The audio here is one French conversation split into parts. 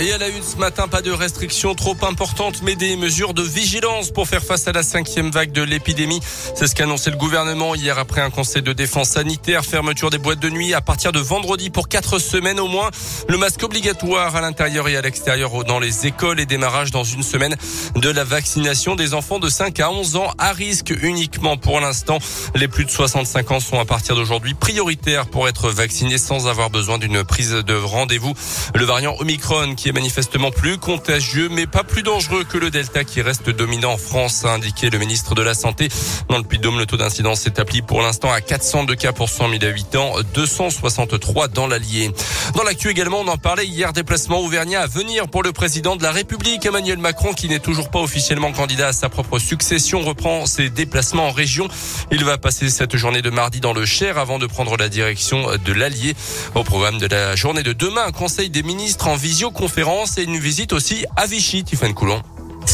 Et à la une ce matin, pas de restrictions trop importantes, mais des mesures de vigilance pour faire face à la cinquième vague de l'épidémie. C'est ce qu'a annoncé le gouvernement hier après un conseil de défense sanitaire. Fermeture des boîtes de nuit à partir de vendredi pour quatre semaines au moins. Le masque obligatoire à l'intérieur et à l'extérieur dans les écoles et démarrage dans une semaine de la vaccination des enfants de 5 à 11 ans à risque uniquement pour l'instant. Les plus de 65 ans sont à partir d'aujourd'hui prioritaires pour être vaccinés sans avoir besoin d'une prise de rendez-vous. Le variant Omicron qui est manifestement plus contagieux, mais pas plus dangereux que le Delta qui reste dominant en France, a indiqué le ministre de la Santé. Dans le Puy-de-Dôme, le taux d'incidence s'établit pour l'instant à 402 cas pour 100 000 habitants, 263 dans l'Allier. Dans l'actu également, on en parlait hier, déplacement auvergnat à venir pour le président de la République, Emmanuel Macron, qui n'est toujours pas officiellement candidat à sa propre succession, reprend ses déplacements en région. Il va passer cette journée de mardi dans le Cher avant de prendre la direction de l'Allier. Au programme de la journée de demain, un conseil des ministres en visioconférence et une visite aussi à Vichy, Tiffany Coulon.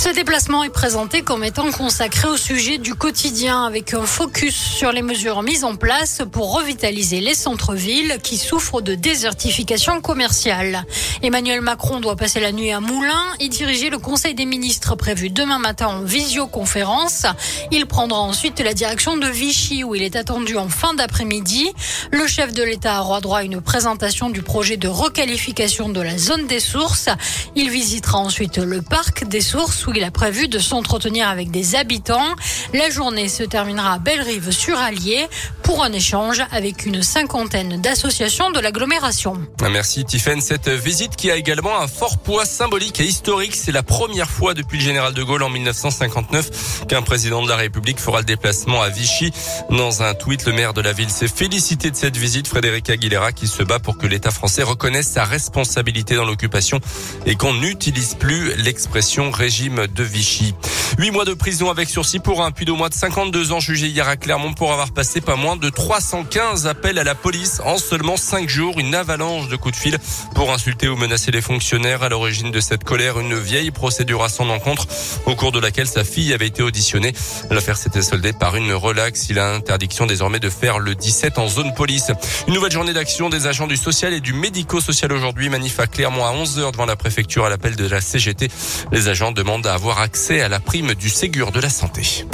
Ce déplacement est présenté comme étant consacré au sujet du quotidien avec un focus sur les mesures mises en place pour revitaliser les centres-villes qui souffrent de désertification commerciale. Emmanuel Macron doit passer la nuit à Moulins et diriger le Conseil des ministres prévu demain matin en visioconférence. Il prendra ensuite la direction de Vichy où il est attendu en fin d'après-midi. Le chef de l'État aura droit à une présentation du projet de requalification de la zone des sources. Il visitera ensuite le parc des sources où il a prévu de s'entretenir avec des habitants. La journée se terminera à Bellerive sur Allier pour un échange avec une cinquantaine d'associations de l'agglomération. Merci Tiffaine. Cette visite qui a également un fort poids symbolique et historique. C'est la première fois depuis le général de Gaulle en 1959 qu'un président de la République fera le déplacement à Vichy. Dans un tweet, le maire de la ville s'est félicité de cette visite, Frédéric Aguilera, qui se bat pour que l'État français reconnaisse sa responsabilité dans l'occupation et qu'on n'utilise plus l'expression régime de Vichy. Huit mois de prison avec sursis pour un puits de mois de 52 ans jugé hier à Clermont pour avoir passé pas moins de 315 appels à la police en seulement cinq jours. Une avalanche de coups de fil pour insulter ou menacer les fonctionnaires. À l'origine de cette colère, une vieille procédure à son encontre au cours de laquelle sa fille avait été auditionnée. L'affaire s'était soldée par une relaxe. Il a interdiction désormais de faire le 17 en zone police. Une nouvelle journée d'action des agents du social et du médico-social aujourd'hui. Manif à Clermont à 11h devant la préfecture à l'appel de la CGT. Les agents demandent à avoir accès à la prime du Ségur de la santé.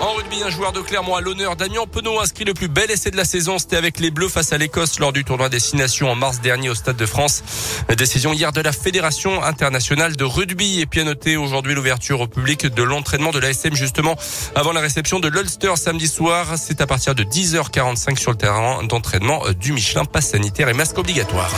En rugby, un joueur de Clermont à l'honneur, Damien Penaud inscrit le plus bel essai de la saison. C'était avec les Bleus face à l'Écosse lors du tournoi Destination en mars dernier au Stade de France. décision hier de la Fédération internationale de rugby. Et puis à aujourd'hui l'ouverture au public de l'entraînement de l'ASM justement avant la réception de l'Ulster samedi soir. C'est à partir de 10h45 sur le terrain d'entraînement du Michelin, passe sanitaire et masque obligatoire.